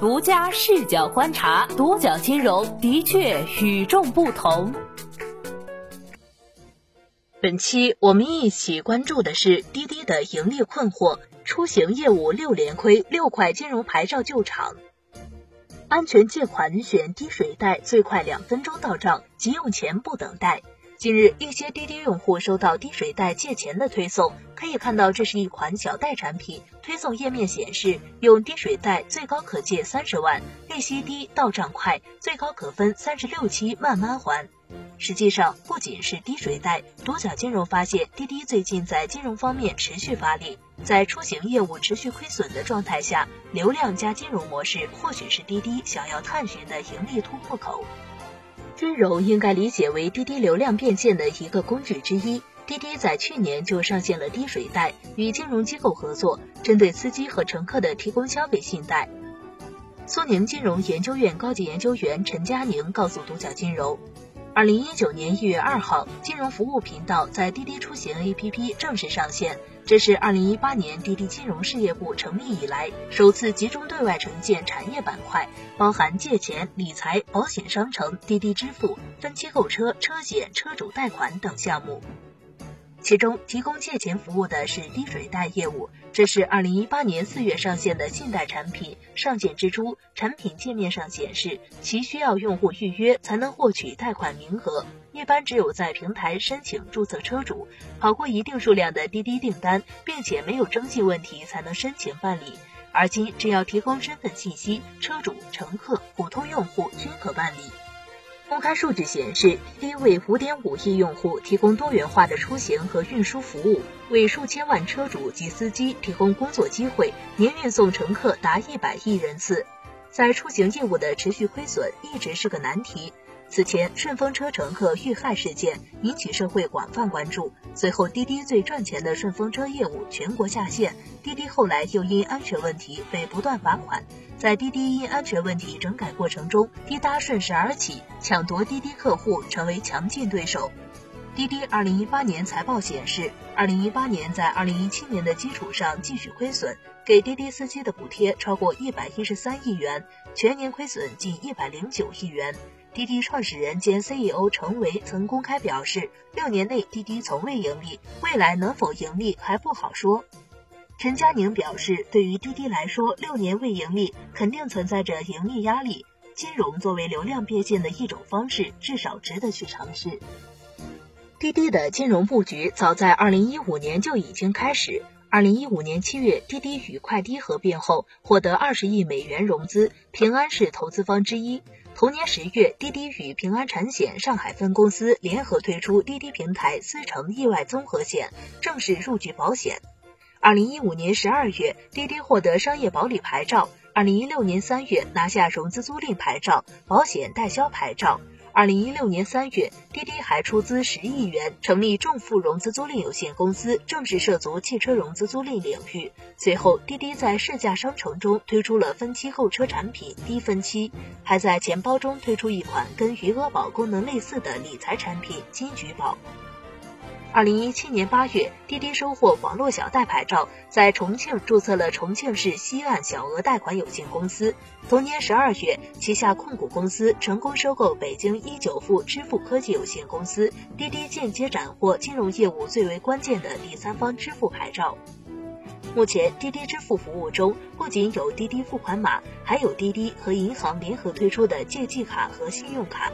独家视角观察，独角金融的确与众不同。本期我们一起关注的是滴滴的盈利困惑，出行业务六连亏，六块金融牌照救场。安全借款选滴水贷，最快两分钟到账，急用钱不等待。近日，一些滴滴用户收到滴水贷借钱的推送，可以看到这是一款小贷产品。推送页面显示，用滴水贷最高可借三十万，利息低，到账快，最高可分三十六期慢慢还。实际上，不仅是滴水贷，独角金融发现，滴滴最近在金融方面持续发力，在出行业务持续亏损的状态下，流量加金融模式或许是滴滴想要探寻的盈利突破口。金融应该理解为滴滴流量变现的一个工具之一。滴滴在去年就上线了滴水贷，与金融机构合作，针对司机和乘客的提供消费信贷。苏宁金融研究院高级研究员陈佳宁告诉独角金融。二零一九年一月二号，金融服务频道在滴滴出行 APP 正式上线。这是二零一八年滴滴金融事业部成立以来首次集中对外呈现产业板块，包含借钱、理财、保险、商城、滴滴支付、分期购车、车险、车主贷款等项目。其中提供借钱服务的是低水贷业务，这是二零一八年四月上线的信贷产品。上线之初，产品界面上显示其需要用户预约才能获取贷款名额，一般只有在平台申请注册车主，跑过一定数量的滴滴订单，并且没有征信问题才能申请办理。而今只要提供身份信息，车主、乘客、普通用户均可办理。公开数据显示，滴滴为五点五亿用户提供多元化的出行和运输服务，为数千万车主及司机提供工作机会，年运送乘客达一百亿人次。在出行业务的持续亏损一直是个难题。此前，顺风车乘客遇害事件引起社会广泛关注。随后，滴滴最赚钱的顺风车业务全国下线。滴滴后来又因安全问题被不断罚款。在滴滴因安全问题整改过程中，滴答顺势而起，抢夺滴滴客户成为强劲对手。滴滴二零一八年财报显示，二零一八年在二零一七年的基础上继续亏损，给滴滴司机的补贴超过一百一十三亿元，全年亏损近一百零九亿元。滴滴创始人兼 CEO 程维曾公开表示，六年内滴滴从未盈利，未来能否盈利还不好说。陈佳宁表示，对于滴滴来说，六年未盈利肯定存在着盈利压力。金融作为流量变现的一种方式，至少值得去尝试。滴滴的金融布局早在二零一五年就已经开始。二零一五年七月，滴滴与快滴合并后，获得二十亿美元融资，平安是投资方之一。同年十月，滴滴与平安产险上海分公司联合推出滴滴平台司乘意外综合险，正式入局保险。二零一五年十二月，滴滴获得商业保理牌照。二零一六年三月，拿下融资租赁牌照、保险代销牌照。二零一六年三月，滴滴还出资十亿元成立众富融资租赁有限公司，正式涉足汽车融资租赁领域。随后，滴滴在试驾商城中推出了分期购车产品低分期，还在钱包中推出一款跟余额宝功能类似的理财产品金桔宝。二零一七年八月，滴滴收获网络小贷牌照，在重庆注册了重庆市西岸小额贷款有限公司。同年十二月，旗下控股公司成功收购北京一九富支付科技有限公司，滴滴间接斩获金融业务最为关键的第三方支付牌照。目前，滴滴支付服务中不仅有滴滴付款码，还有滴滴和银行联合推出的借记卡和信用卡。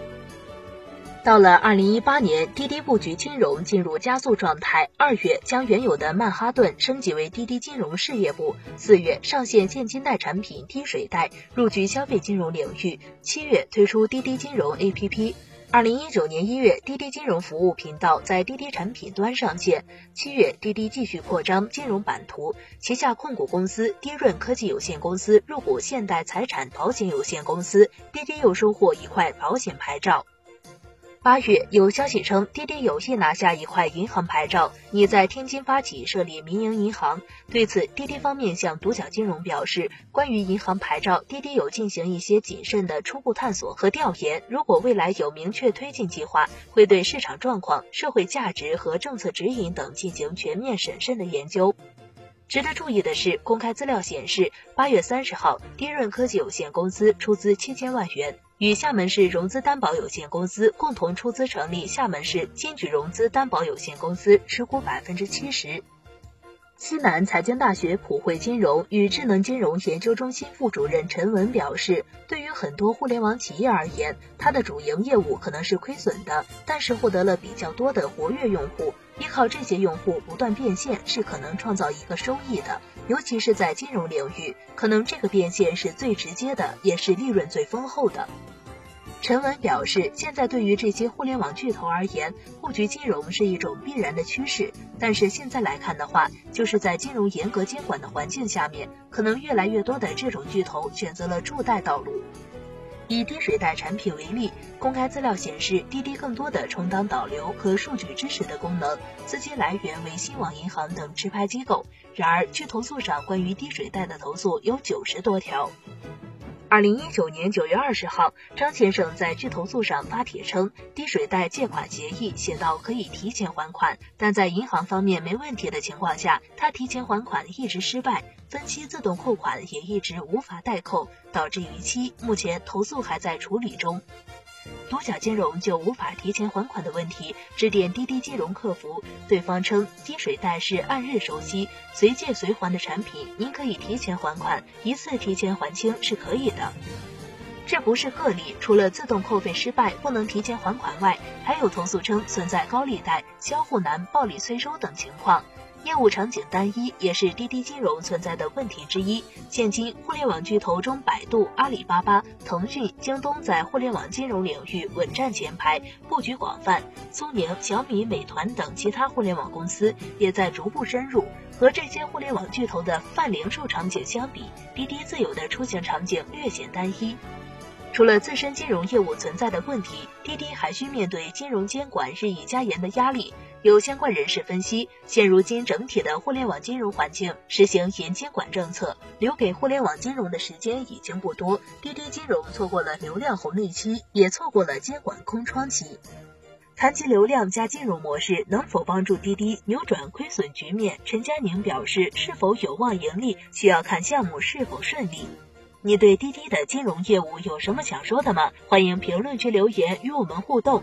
到了二零一八年，滴滴布局金融进入加速状态。二月将原有的曼哈顿升级为滴滴金融事业部。四月上线现金贷产品滴水贷，入局消费金融领域。七月推出滴滴金融 APP。二零一九年一月，滴滴金融服务频道在滴滴产品端上线。七月，滴滴继续扩张金融版图，旗下控股公司滴润科技有限公司入股现代财产保险有限公司，滴滴又收获一块保险牌照。八月有消息称，滴滴有意拿下一块银行牌照，拟在天津发起设立民营银行。对此，滴滴方面向独角金融表示，关于银行牌照，滴滴有进行一些谨慎的初步探索和调研。如果未来有明确推进计划，会对市场状况、社会价值和政策指引等进行全面审慎的研究。值得注意的是，公开资料显示，八月三十号，低润科技有限公司出资七千万元，与厦门市融资担保有限公司共同出资成立厦门市金举融资担保有限公司，持股百分之七十。西南财经大学普惠金融与智能金融研究中心副主任陈文表示，对于很多互联网企业而言，它的主营业务可能是亏损的，但是获得了比较多的活跃用户。依靠这些用户不断变现是可能创造一个收益的，尤其是在金融领域，可能这个变现是最直接的，也是利润最丰厚的。陈文表示，现在对于这些互联网巨头而言，布局金融是一种必然的趋势。但是现在来看的话，就是在金融严格监管的环境下面，可能越来越多的这种巨头选择了助贷道路。以低水贷产品为例，公开资料显示，滴滴更多的充当导流和数据支持的功能，资金来源为新网银行等持牌机构。然而，据投诉上关于低水贷的投诉有九十多条。二零一九年九月二十号，张先生在巨投诉上发帖称，低水贷借款协议写到可以提前还款，但在银行方面没问题的情况下，他提前还款一直失败，分期自动扣款也一直无法代扣，导致逾期。目前投诉还在处理中。独角金融就无法提前还款的问题，致电滴滴金融客服，对方称金水贷是按日收息、随借随还的产品，您可以提前还款，一次提前还清是可以的。这不是个例，除了自动扣费失败不能提前还款外，还有投诉称存在高利贷、销户难、暴力催收等情况。业务场景单一也是滴滴金融存在的问题之一。现今，互联网巨头中，百度、阿里巴巴、腾讯、京东在互联网金融领域稳占前排，布局广泛。苏宁、小米、美团等其他互联网公司也在逐步深入。和这些互联网巨头的泛零售场景相比，滴滴自有的出行场景略显单一。除了自身金融业务存在的问题，滴滴还需面对金融监管日益加严的压力。有相关人士分析，现如今整体的互联网金融环境实行严监管政策，留给互联网金融的时间已经不多。滴滴金融错过了流量红利期，也错过了监管空窗期。谈及流量加金融模式能否帮助滴滴扭转亏损局面，陈佳宁表示，是否有望盈利，需要看项目是否顺利。你对滴滴的金融业务有什么想说的吗？欢迎评论区留言与我们互动。